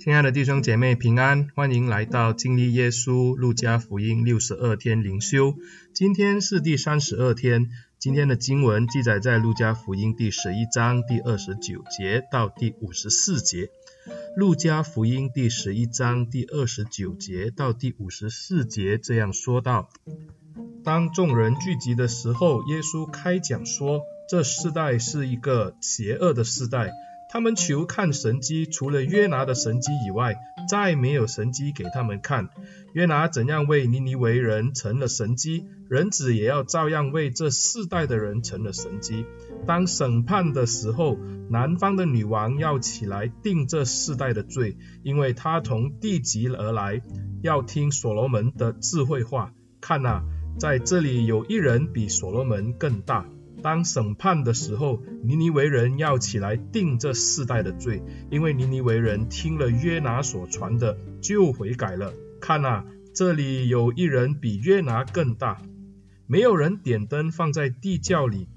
亲爱的弟兄姐妹平安，欢迎来到经历耶稣路加福音六十二天灵修。今天是第三十二天，今天的经文记载在路加福音第十一章第二十九节到第五十四节。路加福音第十一章第二十九节到第五十四节这样说道：当众人聚集的时候，耶稣开讲说，这世代是一个邪恶的世代。他们求看神机，除了约拿的神机以外，再没有神机给他们看。约拿怎样为尼尼微人成了神机，人子也要照样为这世代的人成了神机。当审判的时候，南方的女王要起来定这世代的罪，因为她从地极而来，要听所罗门的智慧话。看哪，在这里有一人比所罗门更大。当审判的时候，尼尼微人要起来定这世代的罪，因为尼尼微人听了约拿所传的，就悔改了。看啊，这里有一人比约拿更大。没有人点灯放在地窖里，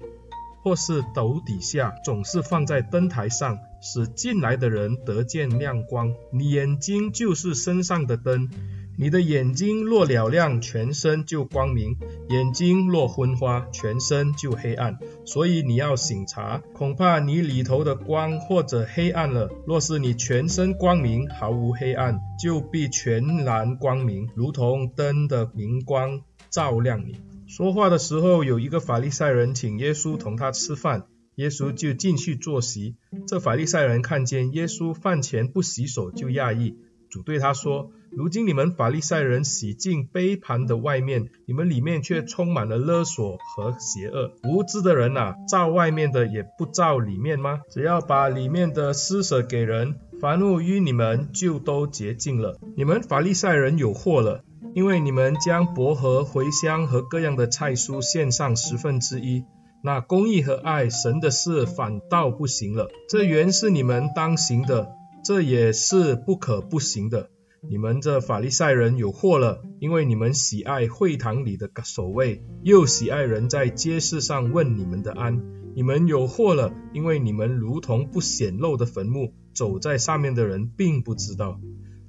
或是斗底下，总是放在灯台上，使进来的人得见亮光。你眼睛就是身上的灯。你的眼睛若了亮，全身就光明；眼睛若昏花，全身就黑暗。所以你要醒察，恐怕你里头的光或者黑暗了。若是你全身光明，毫无黑暗，就必全然光明，如同灯的明光照亮你。说话的时候，有一个法利赛人请耶稣同他吃饭，耶稣就进去坐席。这法利赛人看见耶稣饭前不洗手，就讶异。主对他说：“如今你们法利赛人洗净杯盘的外面，你们里面却充满了勒索和邪恶。无知的人啊，照外面的也不照里面吗？只要把里面的施舍给人，凡物与你们就都洁净了。你们法利赛人有祸了，因为你们将薄荷、茴香和各样的菜蔬献上十分之一，那公义和爱神的事反倒不行了。这原是你们当行的。”这也是不可不行的。你们这法利赛人有祸了，因为你们喜爱会堂里的守卫，又喜爱人在街市上问你们的安。你们有祸了，因为你们如同不显露的坟墓，走在上面的人并不知道。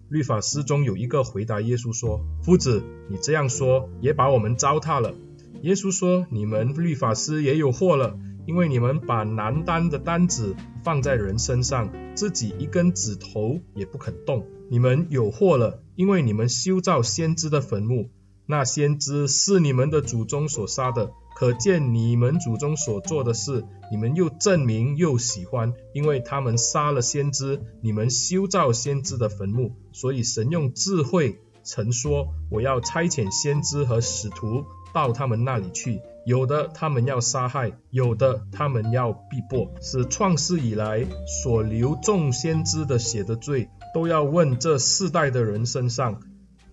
律法师中有一个回答耶稣说：“夫子，你这样说也把我们糟蹋了。”耶稣说：“你们律法师也有祸了。”因为你们把难担的担子放在人身上，自己一根指头也不肯动。你们有祸了，因为你们修造先知的坟墓，那先知是你们的祖宗所杀的，可见你们祖宗所做的事，你们又证明又喜欢，因为他们杀了先知，你们修造先知的坟墓，所以神用智慧曾说：我要差遣先知和使徒到他们那里去。有的他们要杀害，有的他们要逼迫，使创世以来所流众先知的血的罪，都要问这世代的人身上，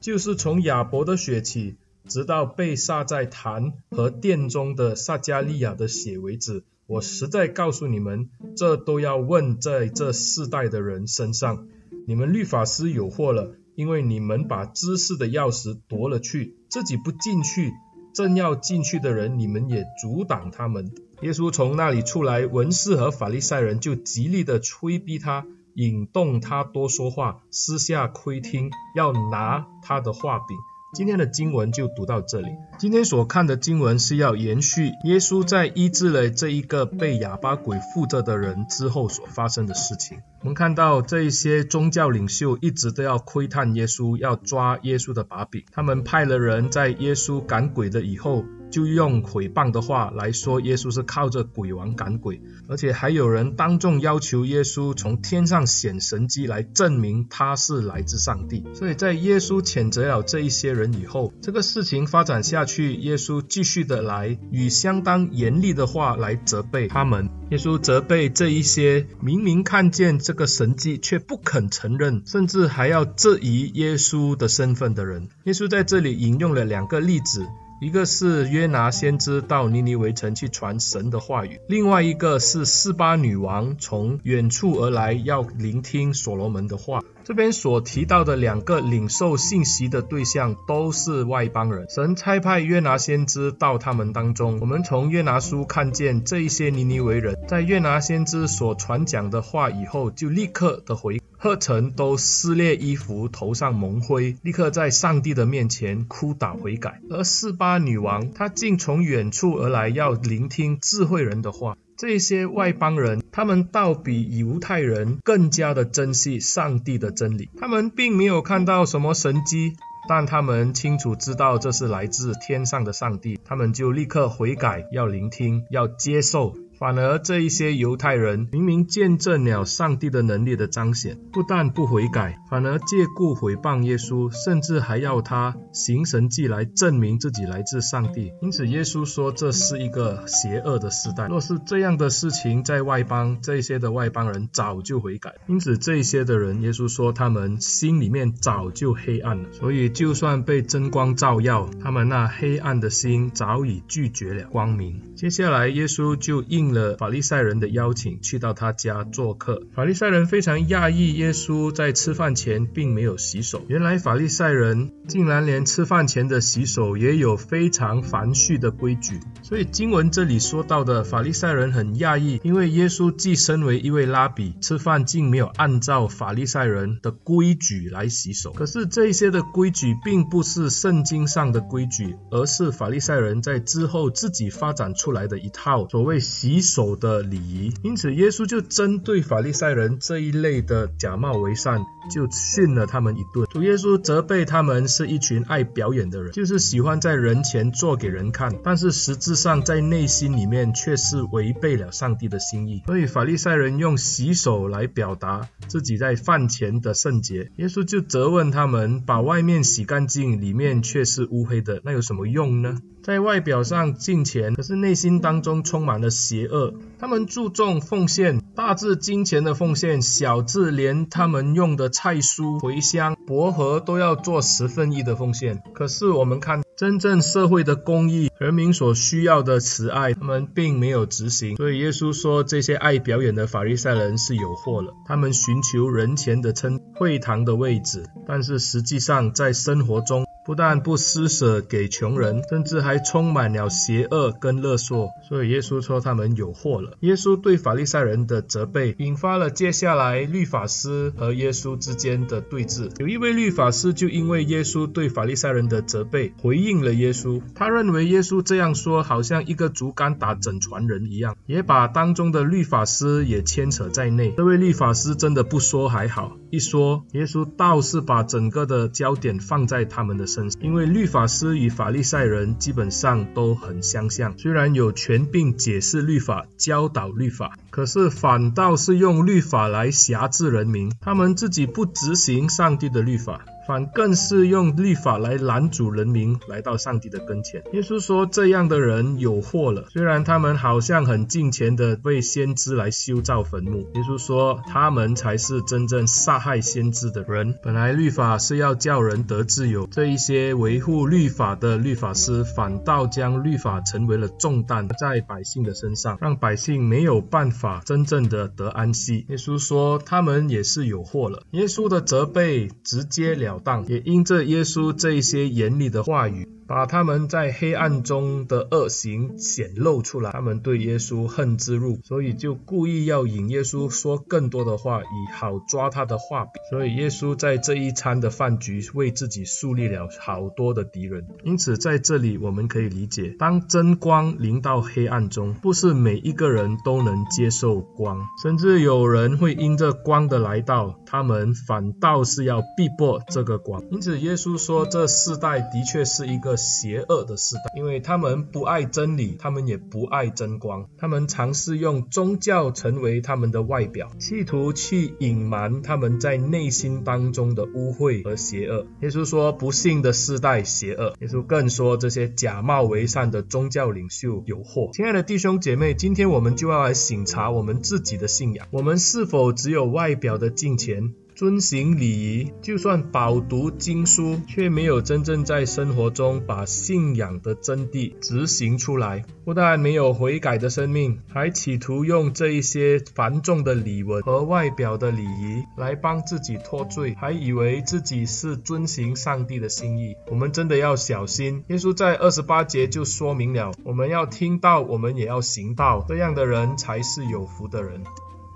就是从亚伯的血起，直到被杀在坛和殿中的撒迦利亚的血为止。我实在告诉你们，这都要问在这世代的人身上。你们律法师有祸了，因为你们把知识的钥匙夺了去，自己不进去。正要进去的人，你们也阻挡他们。耶稣从那里出来，文士和法利赛人就极力的催逼他，引动他多说话，私下窥听，要拿他的话柄。今天的经文就读到这里。今天所看的经文是要延续耶稣在医治了这一个被哑巴鬼附着的人之后所发生的事情。我们看到这一些宗教领袖一直都要窥探耶稣，要抓耶稣的把柄。他们派了人在耶稣赶鬼的以后，就用毁谤的话来说耶稣是靠着鬼王赶鬼，而且还有人当众要求耶稣从天上显神迹来证明他是来自上帝。所以在耶稣谴责了这一些人以后，这个事情发展下去，耶稣继续的来与相当严厉的话来责备他们。耶稣责备这一些明明看见这个神迹却不肯承认，甚至还要质疑耶稣的身份的人。耶稣在这里引用了两个例子。一个是约拿先知到尼尼微城去传神的话语，另外一个是四八女王从远处而来要聆听所罗门的话。这边所提到的两个领受信息的对象都是外邦人。神差派约拿先知到他们当中。我们从约拿书看见这一些尼尼微人在约拿先知所传讲的话以后，就立刻的悔。喝成都撕裂衣服，头上蒙灰，立刻在上帝的面前哭倒悔改。而示巴女王，她竟从远处而来，要聆听智慧人的话。这些外邦人，他们倒比犹太人更加的珍惜上帝的真理。他们并没有看到什么神迹，但他们清楚知道这是来自天上的上帝，他们就立刻悔改，要聆听，要接受。反而这一些犹太人明明见证了上帝的能力的彰显，不但不悔改，反而借故毁谤耶稣，甚至还要他行神迹来证明自己来自上帝。因此耶稣说这是一个邪恶的时代。若是这样的事情在外邦，这些的外邦人早就悔改。因此这些的人，耶稣说他们心里面早就黑暗了。所以就算被真光照耀，他们那黑暗的心早已拒绝了光明。接下来耶稣就应。了法利赛人的邀请，去到他家做客。法利赛人非常讶异，耶稣在吃饭前并没有洗手。原来法利赛人竟然连吃饭前的洗手也有非常繁序的规矩。所以经文这里说到的法利赛人很讶异，因为耶稣既身为一位拉比，吃饭竟没有按照法利赛人的规矩来洗手。可是这些的规矩并不是圣经上的规矩，而是法利赛人在之后自己发展出来的一套所谓洗手的礼仪，因此耶稣就针对法利赛人这一类的假冒为善，就训了他们一顿。主耶稣责备他们是一群爱表演的人，就是喜欢在人前做给人看，但是实质上在内心里面却是违背了上帝的心意。所以法利赛人用洗手来表达自己在饭前的圣洁，耶稣就责问他们：把外面洗干净，里面却是乌黑的，那有什么用呢？在外表上敬虔，可是内心当中充满了邪恶。他们注重奉献，大至金钱的奉献，小至连他们用的菜蔬、茴香、薄荷都要做十分一的奉献。可是我们看真正社会的公义、人民所需要的慈爱，他们并没有执行。所以耶稣说，这些爱表演的法利赛人是有祸了。他们寻求人前的称会堂的位置，但是实际上在生活中，不但不施舍给穷人，甚至还充满了邪恶跟勒索，所以耶稣说他们有祸了。耶稣对法利赛人的责备，引发了接下来律法师和耶稣之间的对峙。有一位律法师就因为耶稣对法利赛人的责备，回应了耶稣。他认为耶稣这样说，好像一个竹竿打整船人一样，也把当中的律法师也牵扯在内。这位律法师真的不说还好，一说，耶稣倒是把整个的焦点放在他们的因为律法师与法利赛人基本上都很相像，虽然有权柄解释律法、教导律法，可是反倒是用律法来辖制人民，他们自己不执行上帝的律法。反更是用律法来拦阻人民来到上帝的跟前。耶稣说，这样的人有祸了。虽然他们好像很敬虔的为先知来修造坟墓，耶稣说他们才是真正杀害先知的人。本来律法是要叫人得自由，这一些维护律法的律法师反倒将律法成为了重担在百姓的身上，让百姓没有办法真正的得安息。耶稣说他们也是有祸了。耶稣的责备直截了也因着耶稣这些严厉的话语。把他们在黑暗中的恶行显露出来，他们对耶稣恨之入，所以就故意要引耶稣说更多的话，以好抓他的话柄。所以耶稣在这一餐的饭局为自己树立了好多的敌人。因此在这里我们可以理解，当真光临到黑暗中，不是每一个人都能接受光，甚至有人会因着光的来到，他们反倒是要逼迫这个光。因此耶稣说，这世代的确是一个。邪恶的世代，因为他们不爱真理，他们也不爱真光，他们尝试用宗教成为他们的外表，企图去隐瞒他们在内心当中的污秽和邪恶。耶稣说，不幸的世代邪恶。耶稣更说，这些假冒为善的宗教领袖有祸。亲爱的弟兄姐妹，今天我们就要来省察我们自己的信仰，我们是否只有外表的敬虔？遵行礼仪，就算饱读经书，却没有真正在生活中把信仰的真谛执行出来。不但没有悔改的生命，还企图用这一些繁重的礼文和外表的礼仪来帮自己脱罪，还以为自己是遵行上帝的心意。我们真的要小心。耶稣在二十八节就说明了，我们要听到，我们也要行道，这样的人才是有福的人。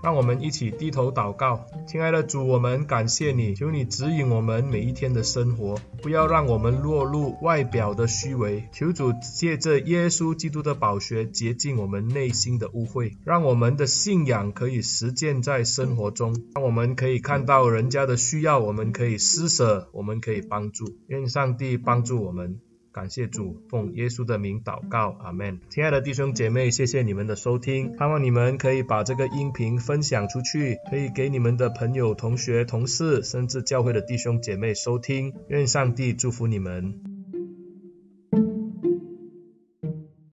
让我们一起低头祷告，亲爱的主，我们感谢你，求你指引我们每一天的生活，不要让我们落入外表的虚伪。求主借着耶稣基督的宝血洁净我们内心的污秽，让我们的信仰可以实践在生活中，让我们可以看到人家的需要，我们可以施舍，我们可以帮助。愿上帝帮助我们。感谢主，奉耶稣的名祷告，阿门。亲爱的弟兄姐妹，谢谢你们的收听，盼望你们可以把这个音频分享出去，可以给你们的朋友、同学、同事，甚至教会的弟兄姐妹收听。愿上帝祝福你们。